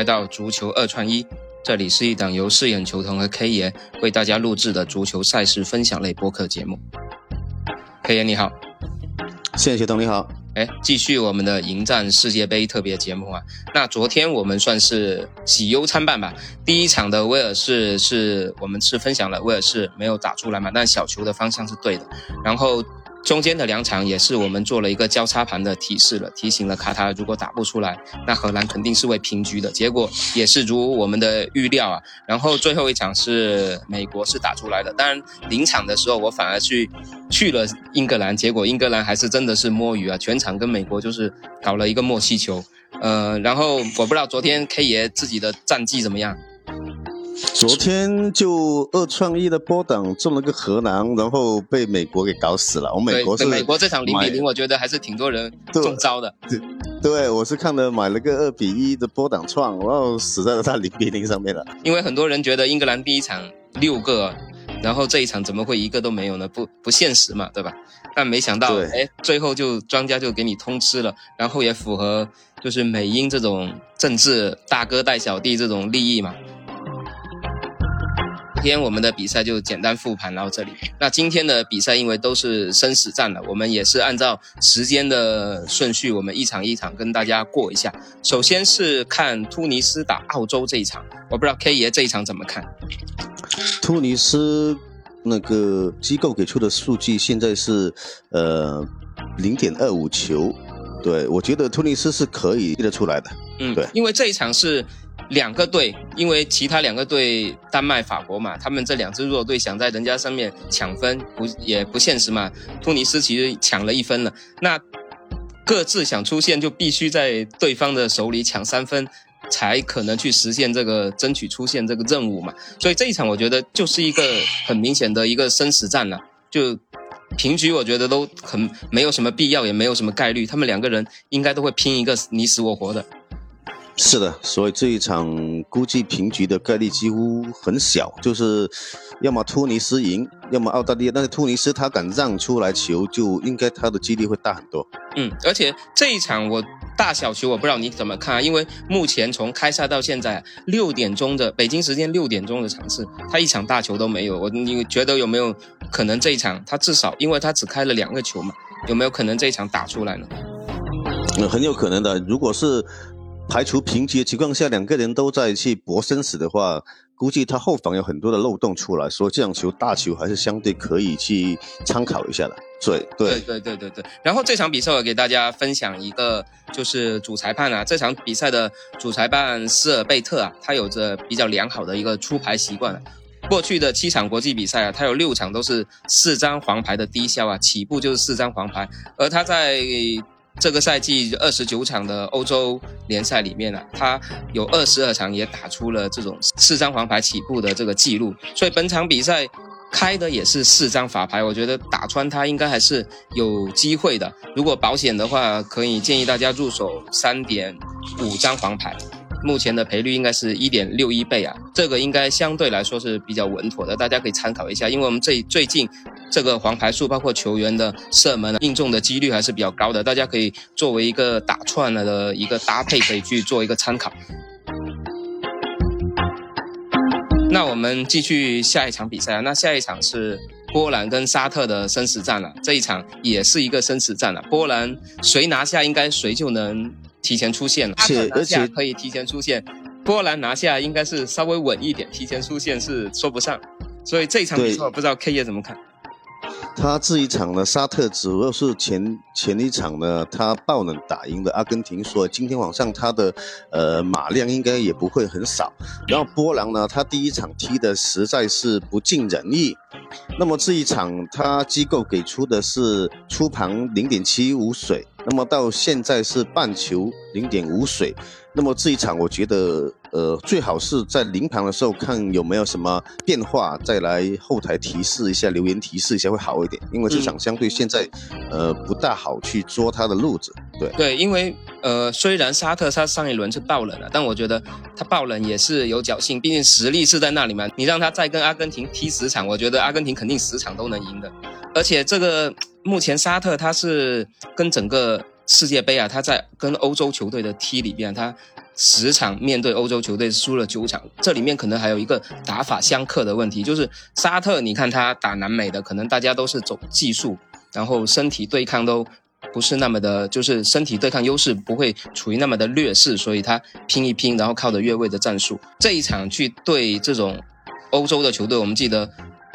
来到足球二串一，这里是一档由饰演球童和 K 爷为大家录制的足球赛事分享类播客节目。K 爷你好，谢谢球童你好。哎，继续我们的迎战世界杯特别节目啊！那昨天我们算是喜忧参半吧。第一场的威尔士是我们是分享了威尔士没有打出来嘛，但小球的方向是对的。然后。中间的两场也是我们做了一个交叉盘的提示了，提醒了卡塔尔，如果打不出来，那荷兰肯定是会平局的。结果也是如我们的预料啊。然后最后一场是美国是打出来的，当然临场的时候我反而去去了英格兰，结果英格兰还是真的是摸鱼啊，全场跟美国就是搞了一个默契球。呃，然后我不知道昨天 K 爷自己的战绩怎么样。昨天就二创一的波档中了个荷兰，然后被美国给搞死了。我美国是美国这场零比零，我觉得还是挺多人中招的。对，对我是看了买了个二比一的波档创，然后死在了他零比零上面了。因为很多人觉得英格兰第一场六个，然后这一场怎么会一个都没有呢？不不现实嘛，对吧？但没想到，哎，最后就庄家就给你通吃了，然后也符合就是美英这种政治大哥带小弟这种利益嘛。今天我们的比赛就简单复盘到这里。那今天的比赛因为都是生死战了，我们也是按照时间的顺序，我们一场一场跟大家过一下。首先是看突尼斯打澳洲这一场，我不知道 K 爷这一场怎么看。突尼斯那个机构给出的数据现在是呃零点二五球，对我觉得突尼斯是可以踢得出来的。嗯，对，因为这一场是。两个队，因为其他两个队，丹麦、法国嘛，他们这两支弱队想在人家上面抢分，不也不现实嘛。突尼斯其实抢了一分了，那各自想出线就必须在对方的手里抢三分，才可能去实现这个争取出线这个任务嘛。所以这一场我觉得就是一个很明显的一个生死战了，就平局，我觉得都很没有什么必要，也没有什么概率，他们两个人应该都会拼一个你死我活的。是的，所以这一场估计平局的概率几乎很小，就是要么突尼斯赢，要么澳大利亚。但是突尼斯他敢让出来球，就应该他的几率会大很多。嗯，而且这一场我大小球我不知道你怎么看啊？因为目前从开赛到现在六点钟的北京时间六点钟的场次，他一场大球都没有。我你觉得有没有可能这一场他至少因为他只开了两个球嘛？有没有可能这一场打出来呢？嗯，很有可能的。如果是。排除平局的情况下，两个人都在去搏生死的话，估计他后防有很多的漏洞出来，所以这场球大球还是相对可以去参考一下的。对对对对对对。然后这场比赛我给大家分享一个，就是主裁判啊，这场比赛的主裁判斯尔贝特啊，他有着比较良好的一个出牌习惯。过去的七场国际比赛啊，他有六场都是四张黄牌的低消啊，起步就是四张黄牌，而他在。这个赛季二十九场的欧洲联赛里面呢，他有二十二场也打出了这种四张黄牌起步的这个记录，所以本场比赛开的也是四张法牌，我觉得打穿他应该还是有机会的。如果保险的话，可以建议大家入手三点五张黄牌。目前的赔率应该是一点六一倍啊，这个应该相对来说是比较稳妥的，大家可以参考一下。因为我们最最近这个黄牌数，包括球员的射门命中的几率还是比较高的，大家可以作为一个打串了的一个搭配，可以去做一个参考。那我们继续下一场比赛啊，那下一场是波兰跟沙特的生死战了，这一场也是一个生死战了，波兰谁拿下，应该谁就能。提前出线了，而且可以提前出线。波兰拿下应该是稍微稳一点，提前出线是说不上。所以这一场比赛我不知道 K 爷怎么看。他这一场呢，沙特主要是前前一场呢，他爆冷打赢了阿根廷，所以今天晚上他的呃马量应该也不会很少。然后波兰呢，他第一场踢的实在是不尽人意。那么这一场他机构给出的是出盘零点七五水。那么到现在是半球零点五水，那么这一场我觉得，呃，最好是在临盘的时候看有没有什么变化，再来后台提示一下，留言提示一下会好一点。因为这场相对现在，呃，不大好去捉他的路子。对对，因为呃，虽然沙特他上一轮是爆冷了，但我觉得他爆冷也是有侥幸，毕竟实力是在那里嘛。你让他再跟阿根廷踢十场，我觉得阿根廷肯定十场都能赢的。而且这个目前沙特他是跟整个世界杯啊，他在跟欧洲球队的踢里边，他十场面对欧洲球队输了九场，这里面可能还有一个打法相克的问题，就是沙特，你看他打南美的，可能大家都是走技术，然后身体对抗都不是那么的，就是身体对抗优势不会处于那么的劣势，所以他拼一拼，然后靠着越位的战术，这一场去对这种欧洲的球队，我们记得。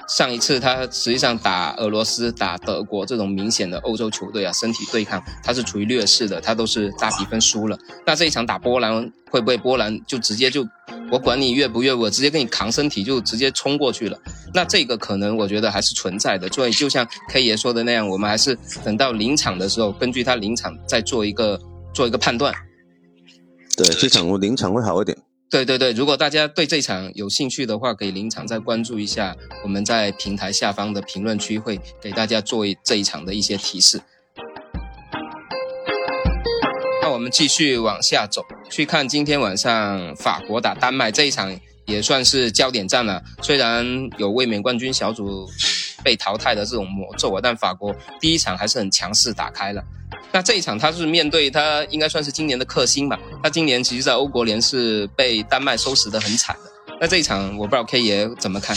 上一次他实际上打俄罗斯、打德国这种明显的欧洲球队啊，身体对抗他是处于劣势的，他都是大比分输了。那这一场打波兰会不会波兰就直接就我管你越不越，我直接给你扛身体就直接冲过去了？那这个可能我觉得还是存在的。所以就像 K 爷说的那样，我们还是等到临场的时候，根据他临场再做一个做一个判断。对，这场我临场会好一点。对对对，如果大家对这场有兴趣的话，可以临场再关注一下，我们在平台下方的评论区会给大家做这一场的一些提示。那我们继续往下走，去看今天晚上法国打丹麦这一场，也算是焦点战了。虽然有卫冕冠军小组被淘汰的这种魔咒啊，但法国第一场还是很强势打开了。那这一场他是面对他应该算是今年的克星吧？他今年其实，在欧国联是被丹麦收拾的很惨的。那这一场我不知道 K 爷怎么看？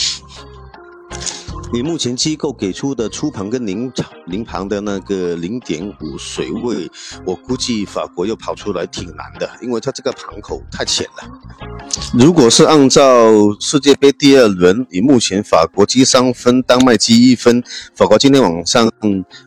以目前机构给出的出盘跟临场临盘的那个零点五水位，我估计法国又跑出来挺难的，因为它这个盘口太浅了。如果是按照世界杯第二轮，以目前法国积三分，丹麦积一分，法国今天晚上，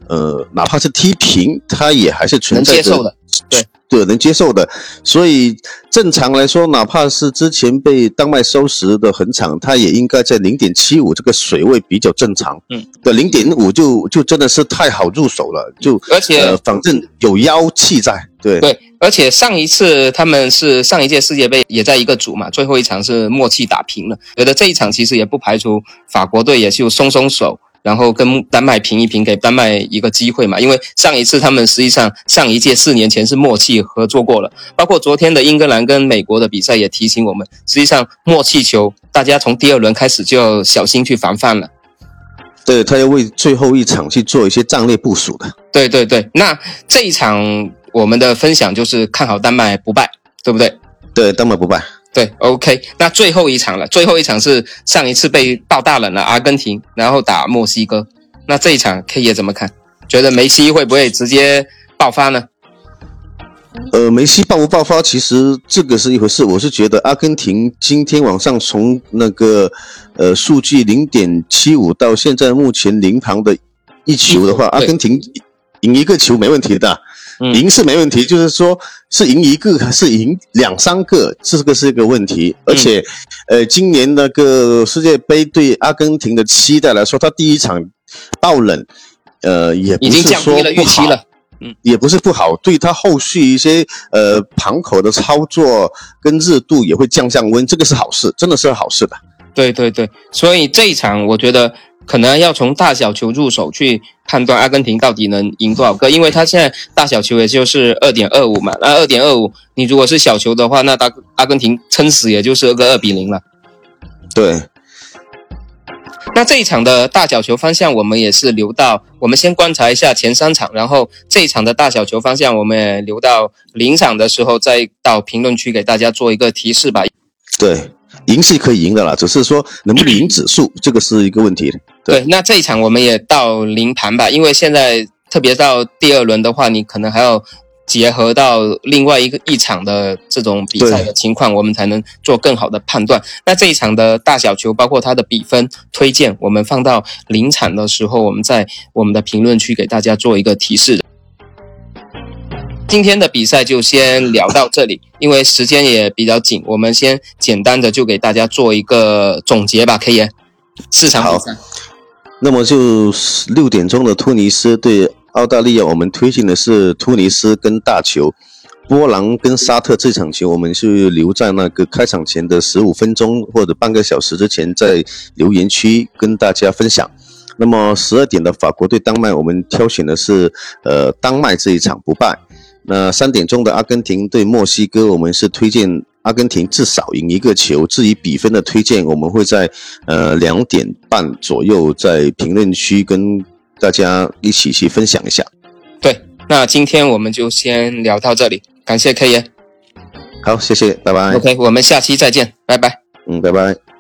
呃，哪怕是踢平，它也还是存在的，对。对，能接受的，所以正常来说，哪怕是之前被丹麦收拾的很惨，它也应该在零点七五这个水位比较正常。嗯，对，零点五就就真的是太好入手了，就而且反正有妖气在。对对，而且上一次他们是上一届世界杯也在一个组嘛，最后一场是默契打平了，觉得这一场其实也不排除法国队也就松松手。然后跟丹麦平一平，给丹麦一个机会嘛。因为上一次他们实际上上一届四年前是默契合作过了，包括昨天的英格兰跟美国的比赛也提醒我们，实际上默契球大家从第二轮开始就要小心去防范了。对他要为最后一场去做一些战略部署的。对对对，那这一场我们的分享就是看好丹麦不败，对不对？对，丹麦不败。对，OK，那最后一场了，最后一场是上一次被爆大冷了阿根廷，然后打墨西哥，那这一场 K 爷怎么看？觉得梅西会不会直接爆发呢？呃，梅西爆不爆发，其实这个是一回事。我是觉得阿根廷今天晚上从那个呃数据零点七五到现在目前零盘的一球的话，阿根廷赢一个球没问题的。赢是没问题，就是说是赢一个还是赢两三个，这个是一个问题。而且，呃，今年那个世界杯对阿根廷的期待来说，他第一场爆冷，呃，也不是说不好，嗯，也不是不好，对他后续一些呃盘口的操作跟热度也会降降温，这个是好事，真的是好事的。对对对，所以这一场我觉得。可能要从大小球入手去判断阿根廷到底能赢多少个，因为他现在大小球也就是二点二五嘛，那二点二五，你如果是小球的话，那大阿根廷撑死也就是个二比零了。对。那这一场的大小球方向，我们也是留到我们先观察一下前三场，然后这一场的大小球方向，我们也留到临场的时候再到评论区给大家做一个提示吧。对。赢是可以赢的啦，只是说能不能赢指数，这个是一个问题。对，那这一场我们也到零盘吧，因为现在特别到第二轮的话，你可能还要结合到另外一个一场的这种比赛的情况，我们才能做更好的判断。那这一场的大小球，包括它的比分推荐，我们放到临场的时候，我们在我们的评论区给大家做一个提示。今天的比赛就先聊到这里，因为时间也比较紧，我们先简单的就给大家做一个总结吧，可以？四场比赛，那么就六点钟的突尼斯对澳大利亚，我们推荐的是突尼斯跟大球。波兰跟沙特这场球，我们是留在那个开场前的十五分钟或者半个小时之前，在留言区跟大家分享。那么十二点的法国对丹麦，我们挑选的是呃丹麦这一场不败。那三点钟的阿根廷对墨西哥，我们是推荐阿根廷至少赢一个球。至于比分的推荐，我们会在呃两点半左右在评论区跟大家一起去分享一下。对。那今天我们就先聊到这里，感谢 K 爷。好，谢谢，拜拜。OK，我们下期再见，拜拜。嗯，拜拜。